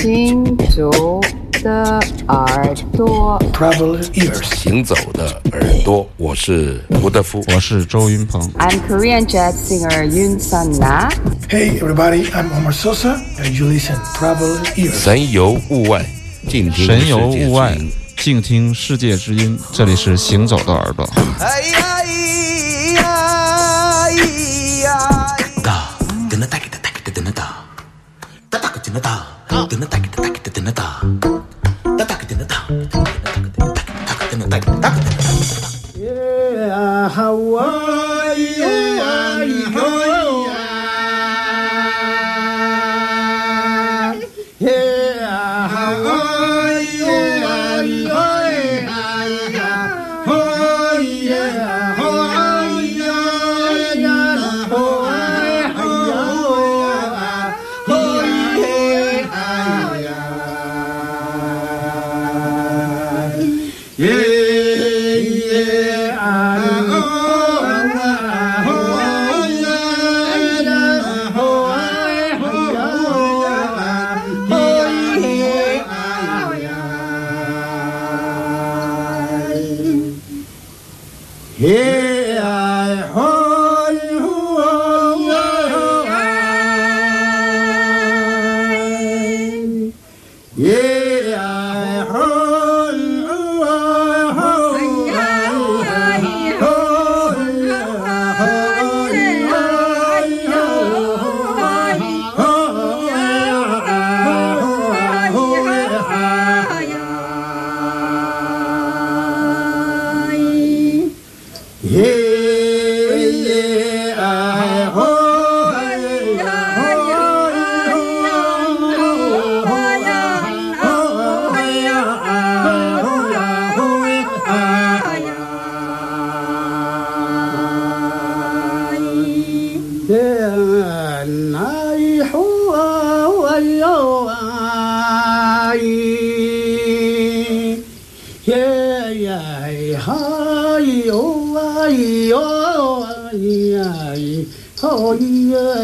行走的耳朵，Travel ears. 行走的耳朵，我是吴德夫。我是周云鹏。I'm Korean jazz singer Yoon Sun Na. Hey, everybody, I'm Omar Sosa, and you listen Travel ears. 神游物外，静听神游世界物外之音，静听世界之音。这里是行走的耳朵。哎呀 هوى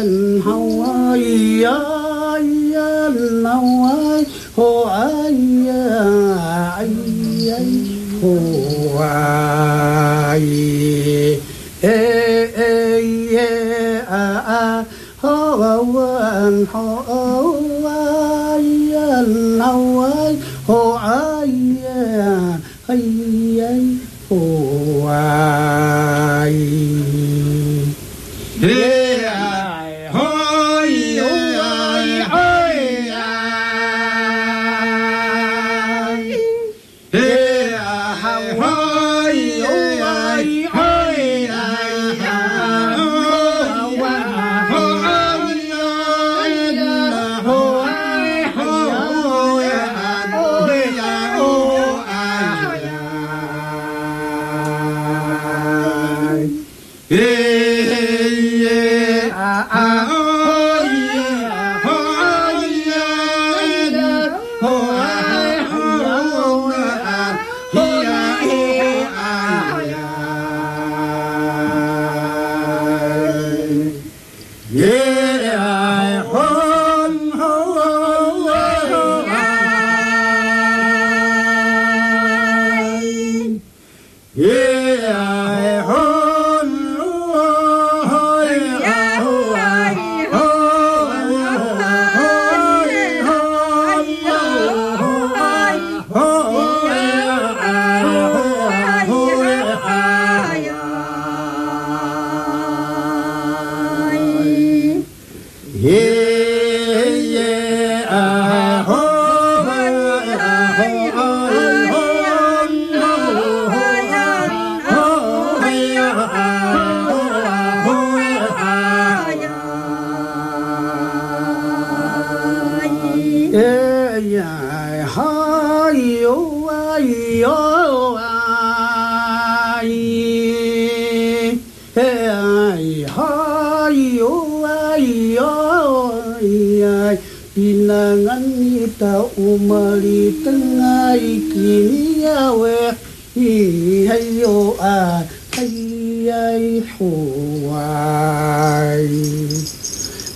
الهوى يا يا الهوى هو يا هو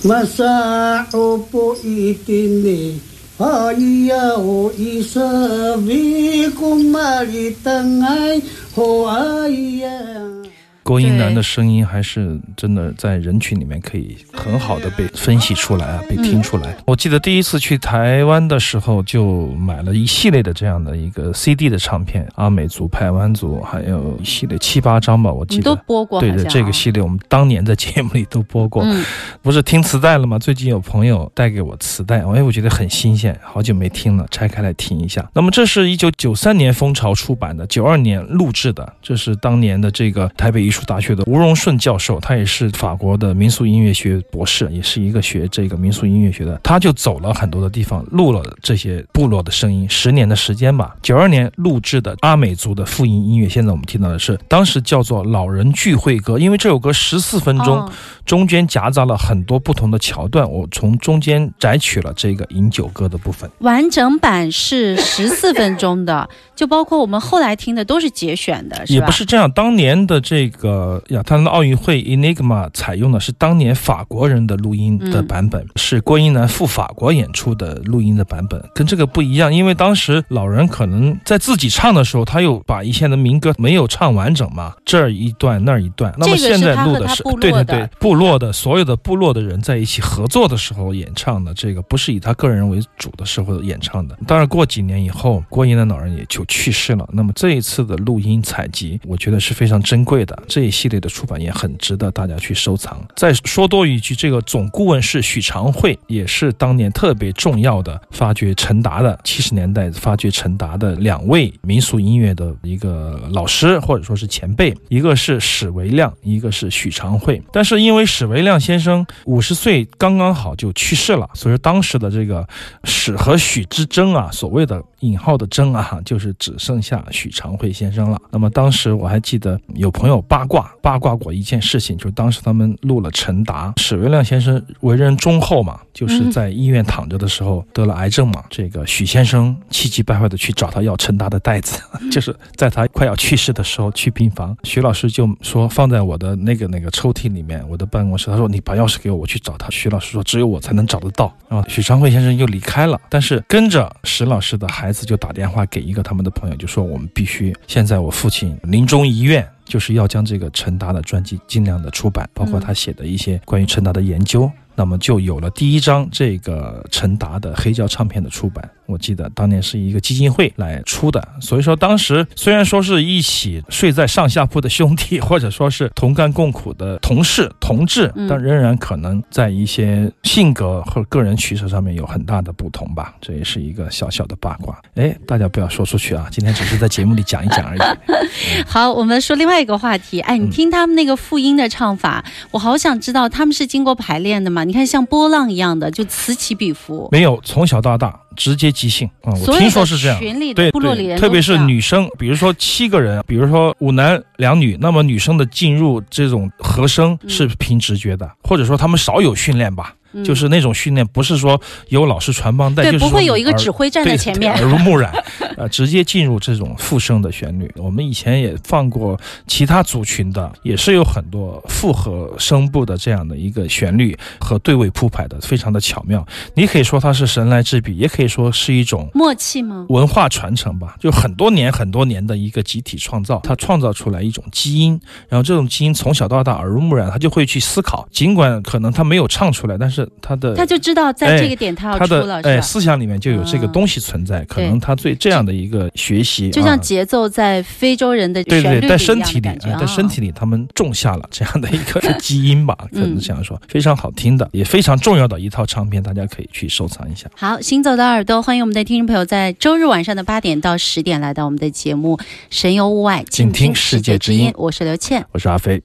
Masao itini Haya o isabi kumaritangay hoaya. 马里等爱，哦哎呀。郭英男的声音还是真的在人群里面可以很好的被分析出来啊，被听出来。我记得第一次去台湾的时候，就买了一系列的这样的一个 CD 的唱片，阿美族、排湾族，还有一系列七八张吧，我记你得都播过，对的，这个系列我们当年在节目里都播过，嗯不是听磁带了吗？最近有朋友带给我磁带，哎，我觉得很新鲜，好久没听了，拆开来听一下。那么这是一九九三年蜂巢出版的，九二年录制的，这是当年的这个台北艺术大学的吴荣顺教授，他也是法国的民俗音乐学博士，也是一个学这个民俗音乐学的，他就走了很多的地方，录了这些部落的声音，十年的时间吧。九二年录制的阿美族的复音音乐，现在我们听到的是当时叫做老人聚会歌，因为这首歌十四分钟。哦中间夹杂了很多不同的桥段，我从中间摘取了这个饮酒歌的部分。完整版是十四分钟的，就包括我们后来听的都是节选的，是吧？也不是这样，当年的这个亚特兰大奥运会 Enigma 采用的是当年法国人的录音的版本，是郭英男赴法国演出的录音的版本，跟这个不一样，因为当时老人可能在自己唱的时候，他又把一些的民歌没有唱完整嘛，这儿一段那儿一段。那么现在录的是对对对，部落的所有的部落的人在一起合作的时候演唱的，这个不是以他个人为主的时候演唱的。当然，过几年以后，郭英男老人也就去世了。那么这一次的录音采集，我觉得是非常珍贵的。这一系列的出版也很值得大家去收藏。再说多一句，这个总顾问是许长惠，也是当年特别重要的发掘陈达的七十年代发掘陈达的两位民俗音乐的一个老师或者说是前辈，一个是史维亮，一个是许长惠。但是因为史维亮先生五十岁刚刚好就去世了，所以说当时的这个史和许之争啊，所谓的引号的争啊，就是只剩下许长惠先生了。那么当时我还记得有朋友八卦八卦过一件事情，就是当时他们录了陈达，史维亮先生为人忠厚嘛，就是在医院躺着的时候得了癌症嘛，这个许先生气急败坏的去找他要陈达的袋子，就是在他快要去世的时候去病房，许老师就说放在我的那个那个抽屉里面，我的办公室，他说你把钥匙给我，我去找他。许老师说只有我才能找得到，然后许昌慧先生又离开了，但是跟着史老师的孩子就打电话给一个他们的朋友，就说我们必须现在我父亲临终遗愿。就是要将这个陈达的专辑尽量的出版，包括他写的一些关于陈达的研究，那么就有了第一张这个陈达的黑胶唱片的出版。我记得当年是一个基金会来出的，所以说当时虽然说是一起睡在上下铺的兄弟，或者说是同甘共苦的同事同志，嗯但仍然可能在一些性格和个人取舍上面有很大的不同吧。这也是一个小小的八卦，哎，大家不要说出去啊！今天只是在节目里讲一讲而已。好，我们说另外一个话题。哎，你嗯听他们那个复音的唱法，我好想知道他们是经过排练的吗？你看像波浪一样的，就此起彼伏。没有，从小到大直接即兴啊、我听说是这样。群里对部落里对，特别是女生，比如说七个人，比如说五男两女，那么女生的进入这种和声是凭直觉的，或者说他们少有训练吧。嗯就是那种训练，不是说有老师传帮带，对，就是说不会有一个指挥站在对前面。耳濡目染，呃，直接进入这种复声的旋律。我们以前也放过其他族群的，也是有很多复合声部的这样的一个旋律和对位铺排的，非常的巧妙。你可以说它是神来之笔，也可以说是一种默契吗？文化传承吧，就很多年很多年的一个集体创造，它创造出来一种基因，然后这种基因从小到大耳濡目染，他就会去思考，尽管可能他没有唱出来，但是他的他就知道在这个点他要他出了，的哎？思想里面就有这个嗯东西存在，可能他对这样的一个学习，就像啊节奏在非洲人的对对，在身体里，在身啊体里，他们种下了这样的一个 基因吧，可能嗯这样说，非常好听的，也非常重要的一套唱片，大家可以去收藏一下。好，行走的耳朵，欢迎我们的听众朋友在周日晚上的八点到十点来到我们的节目《神游物外，静听世界之音我是刘倩。我是阿飞。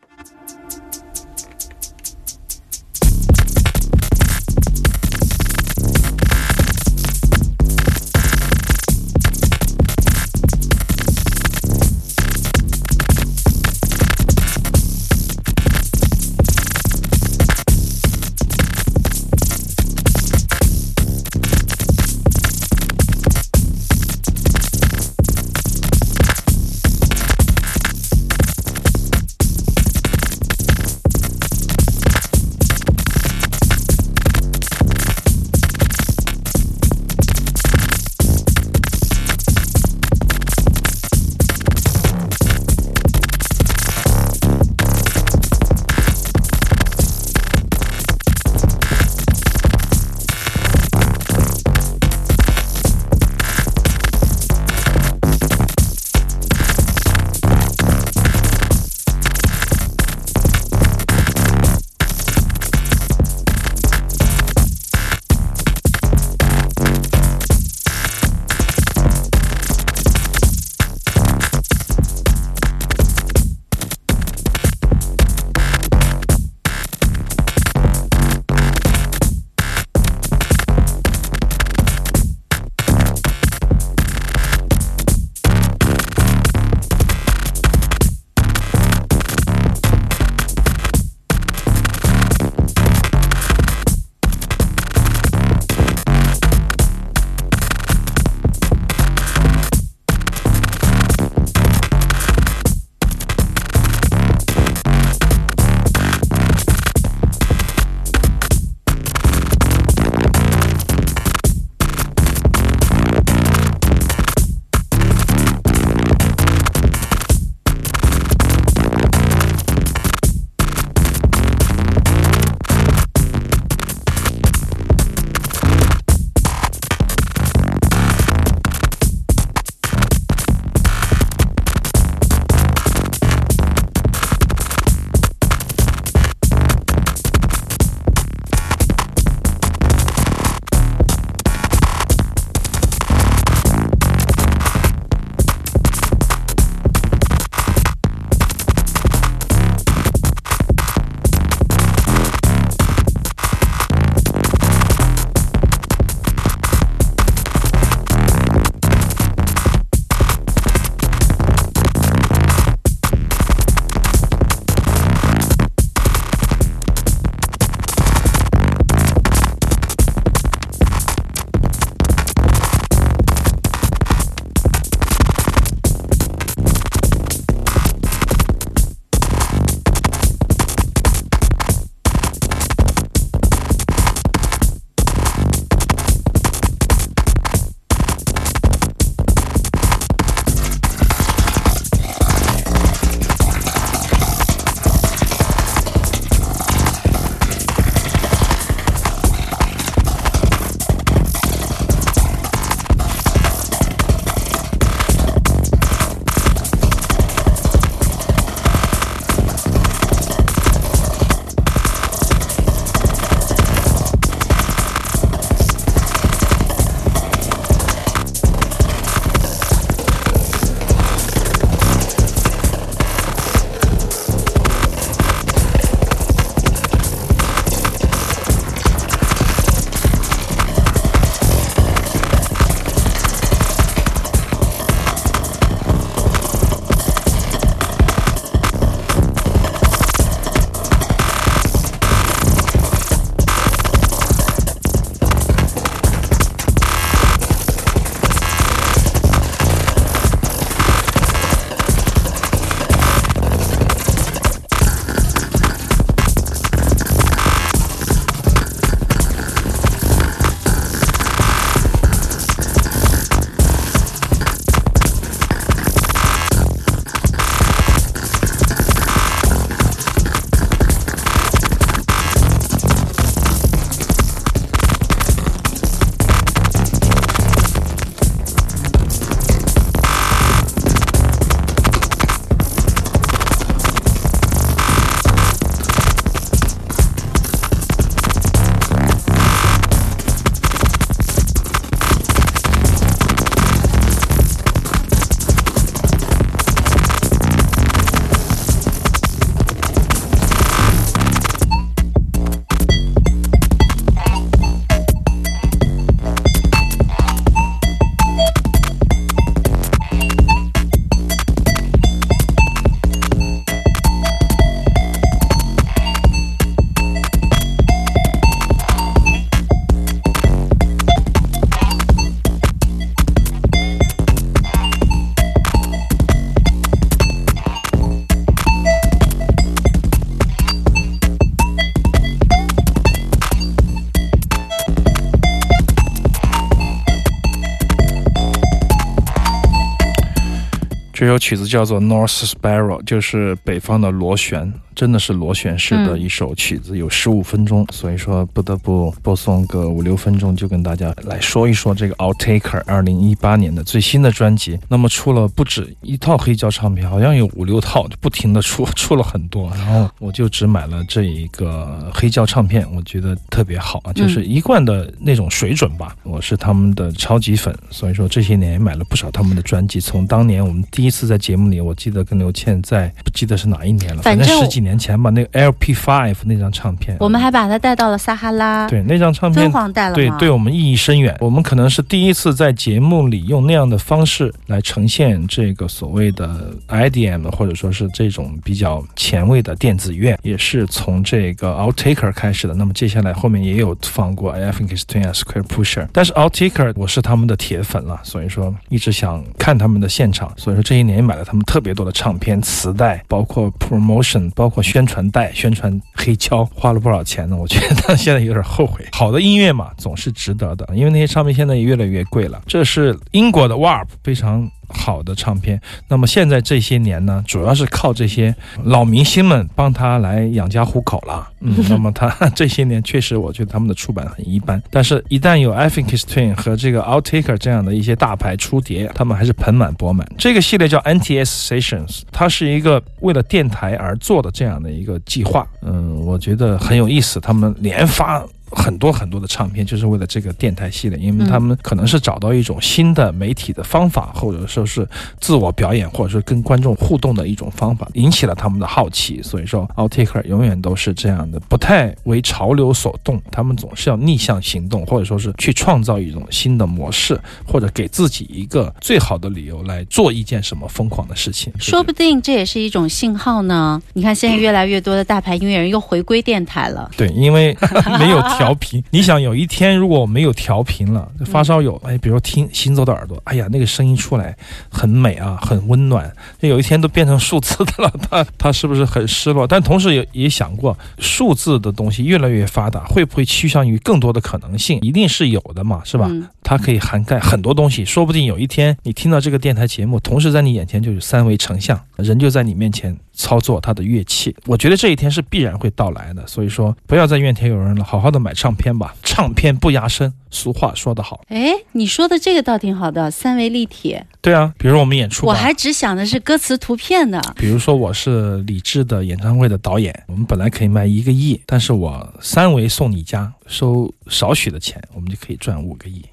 这首曲子叫做《North Spiral》，就是北方的螺旋，真的是螺旋式的一首曲子，有十五分钟，所以说不得不播送个五六分钟，就跟大家来说一说这个 Outtaker 二零一八年的最新的专辑。那么出了不止一套黑胶唱片，好像有五六套，就不停的出，出了很多。然后我就只买了这一个黑胶唱片，我觉得特别好啊，就是一贯的那种水准吧。我是他们的超级粉，所以说这些年也买了不少他们的专辑。从当年我们第一次在节目里，我记得跟刘倩在，不记得是哪一年了，反正正十几年前吧。那个 LP Five 那张唱片，我们还把它带到了撒哈拉，对那张唱片敦煌带了对吗对我们意义深远。我们可能是第一次在节目里用那样的方式来呈现这个所谓的 IDM，或者说是这种比较前卫的电子乐，也是从这个 Outtaker 开始的。那么接下来后面也有放过 I think it's Twin Square Pusher，但是 Outtaker 我是他们的铁粉了，所以说一直想看他们的现场，所以说这些年也买了他们特别多的唱片、磁带，包括 promotion，包括宣传带、宣传黑胶，花了不少钱呢。我觉得现在有点后悔。好的音乐嘛，总是值得的，因为那些唱片现在也越来越贵了。这是英国的 Warp 非常。好的唱片，那么现在这些年呢，主要是靠这些老明星们帮他来养家糊口了。嗯，那么他 这些年确实，我觉得他们的出版很一般。但是，一旦有 I Think It's Twin 和这个 Outtaker 这样的一些大牌出碟，他们还是盆满钵满。这个系列叫 NTS Sessions，它是一个为了电台而做的这样的一个计划。嗯，我觉得很有意思。他们连发。很多很多的唱片就是为了这个电台系列，因为他们可能是找到一种新的媒体的方法，或者说是自我表演，或者说跟观众互动的一种方法，引起了他们的好奇。所以说，Outtaker 永远都是这样的，不太为潮流所动，他们总是要逆向行动，或者说是去创造一种新的模式，或者给自己一个最好的理由来做一件什么疯狂的事情。说不定这也是一种信号呢。你看，现在越来越多的大牌音乐人又回归电台了。对，因为 没有调频。你想，有一天如果我没有调频了，发烧友，哎，比如听行走的耳朵，哎呀，那个声音出来很美啊，很温暖。有一天都变成数字的了，他他 是不是很失落？但同时也也想过，数字的东西越来越发达，会不会趋向于更多的可能性？一定是有的嘛，是吧？它可以涵盖很多东西，说不定有一天你听到这个电台节目，同时在你眼前就有三维成像，人就在你面前操作他的乐器。我觉得这一天是必然会到来的，所以说不要再怨天尤人了，好好的买唱片吧，唱片不压身。俗话说得好，哎，你说的这个倒挺好的，三维立体。对啊，比如我们演出，我还只想的是歌词图片呢。比如说我是李志的演唱会的导演，我们本来可以卖一个亿，但是我三维送你家，收少许的钱，我们就可以赚五个亿。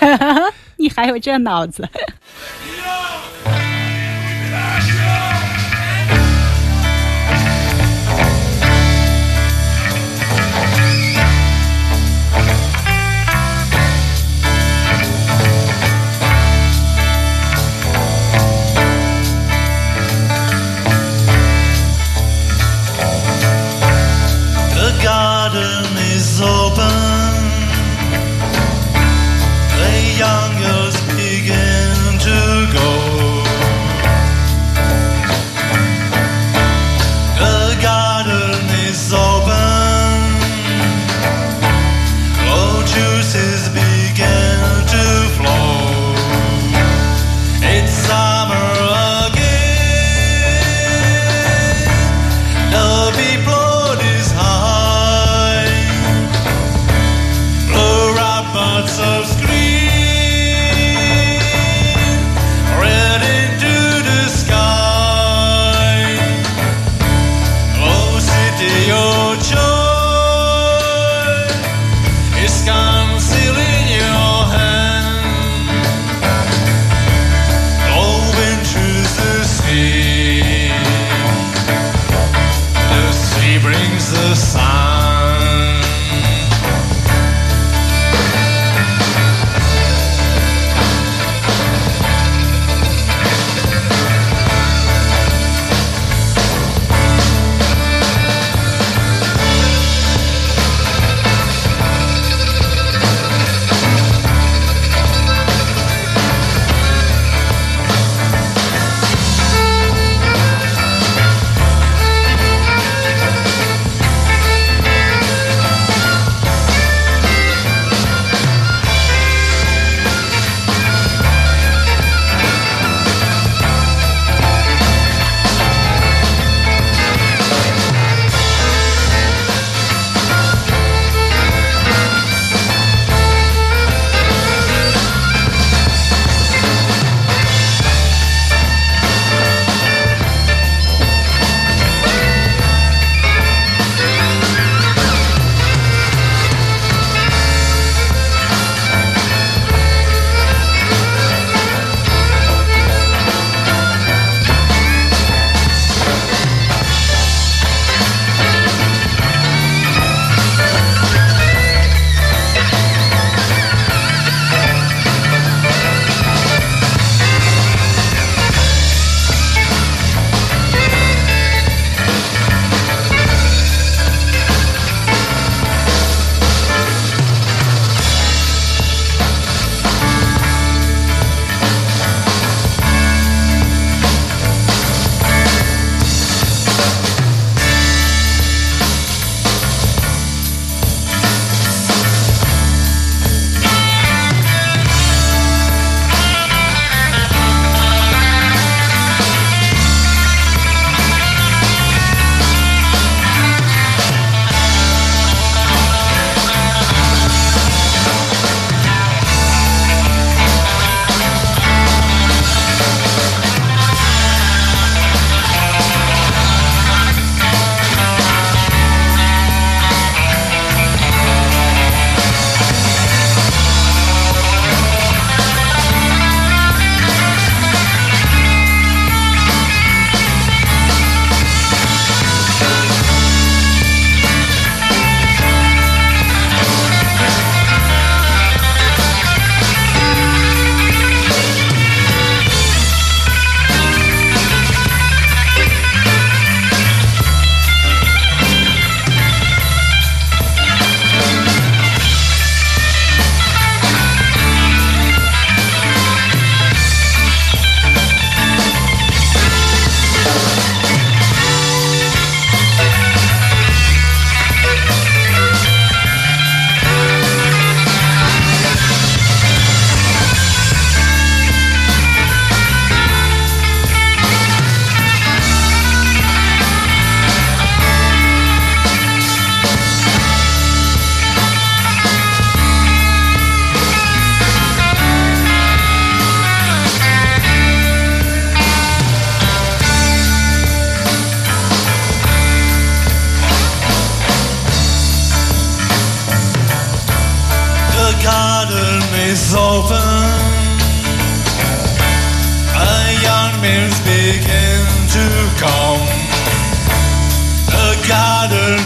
你还有这脑子？please.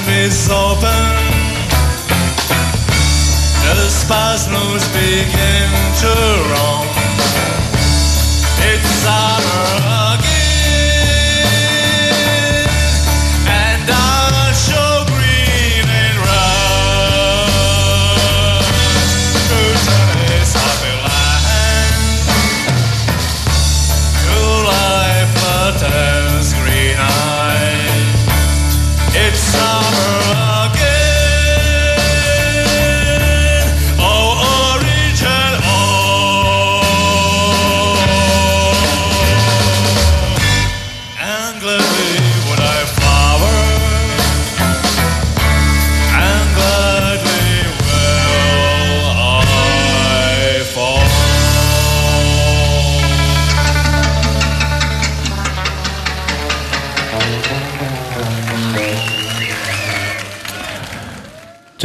Is open. The spasms begin to run.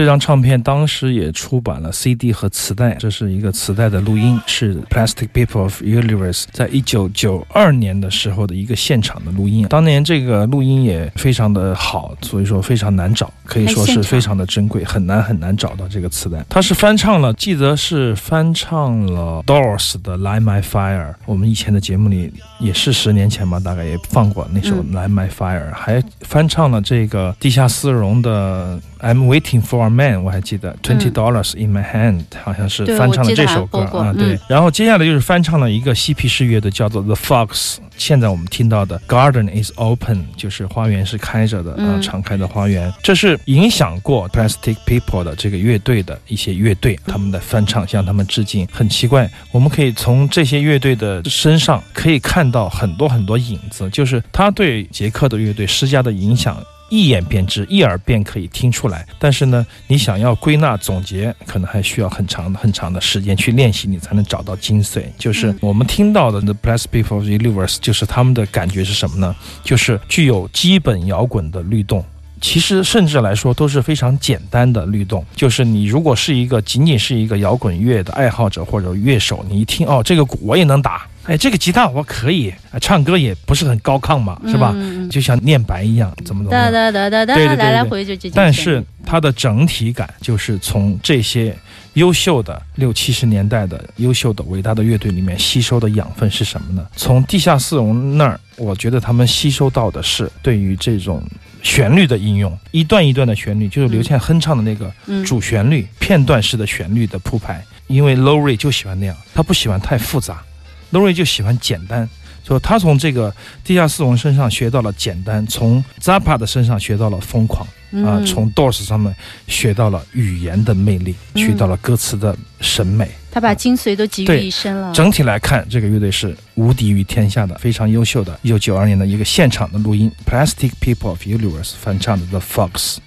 这张唱片当时也出版了 CD 和磁带，这是一个磁带的录音，是 Plastic People of Universe 在一九九二年的时候的一个现场的录音。当年这个录音也非常的好，所以说非常难找，可以说是非常的珍贵，很难很难找到这个磁带。它是翻唱了，记得是翻唱了 Doors 的《Light My Fire》，我们以前的节目里也是十年前吧，大概也放过那首《嗯 Light My Fire》，还翻唱了这个地下丝绒的。I'm waiting for a man，我还记得 Twenty Dollars in My Hand，、好像是翻唱了这首歌啊，对嗯。然后接下来就是翻唱了一个嬉皮士乐队叫做 The Fox，现在我们听到的 Garden is Open，就是花园是开着的，啊，嗯敞开的花园。这是影响过 Plastic People 的这个乐队的一些乐队，他们的翻唱向他们致敬。很奇怪，我们可以从这些乐队的身上可以看到很多很多影子，就是他对捷克的乐队施加的影响。一眼便知，一耳便可以听出来。但是呢，你想要归纳总结，可能还需要很长、很长的时间去练习，你才能找到精髓。就是我们听到的 The Blessed People of the Universe，就是他们的感觉是什么呢？就是具有基本摇滚的律动。其实甚至来说都是非常简单的律动，就是你如果是一个仅仅是一个摇滚乐的爱好者或者乐手，你一听哦，这个鼓我也能打，哎，这个吉他我可以，啊唱歌也不是很高亢嘛，是吧？就像念白一样，怎么怎么哒样。哒哒哒哒，对对对来来回就但是它的整体感就是从这些优秀的六七十年代的优秀的伟大的乐队里面吸收的养分是什么呢？从地下四荣那儿，我觉得他们吸收到的是对于这种旋律的应用，一段一段的旋律，就是刘倩哼唱的那个嗯主旋律、片段式的旋律的铺排。因为 Lowry 就喜欢那样，他不喜欢太复杂，Lowry 就喜欢简单。说他从这个地下丝绒身上学到了简单，从 Zappa 的身上学到了疯狂。啊，嗯从 Doors 上面学到了语言的魅力，嗯学到了歌词的审美。他把精髓都集于一身了。整体来看，这个乐队是无敌于天下的，非常优秀的。一九九二年的一个现场的录音，Plastic People of Universe 翻唱的 The Fox。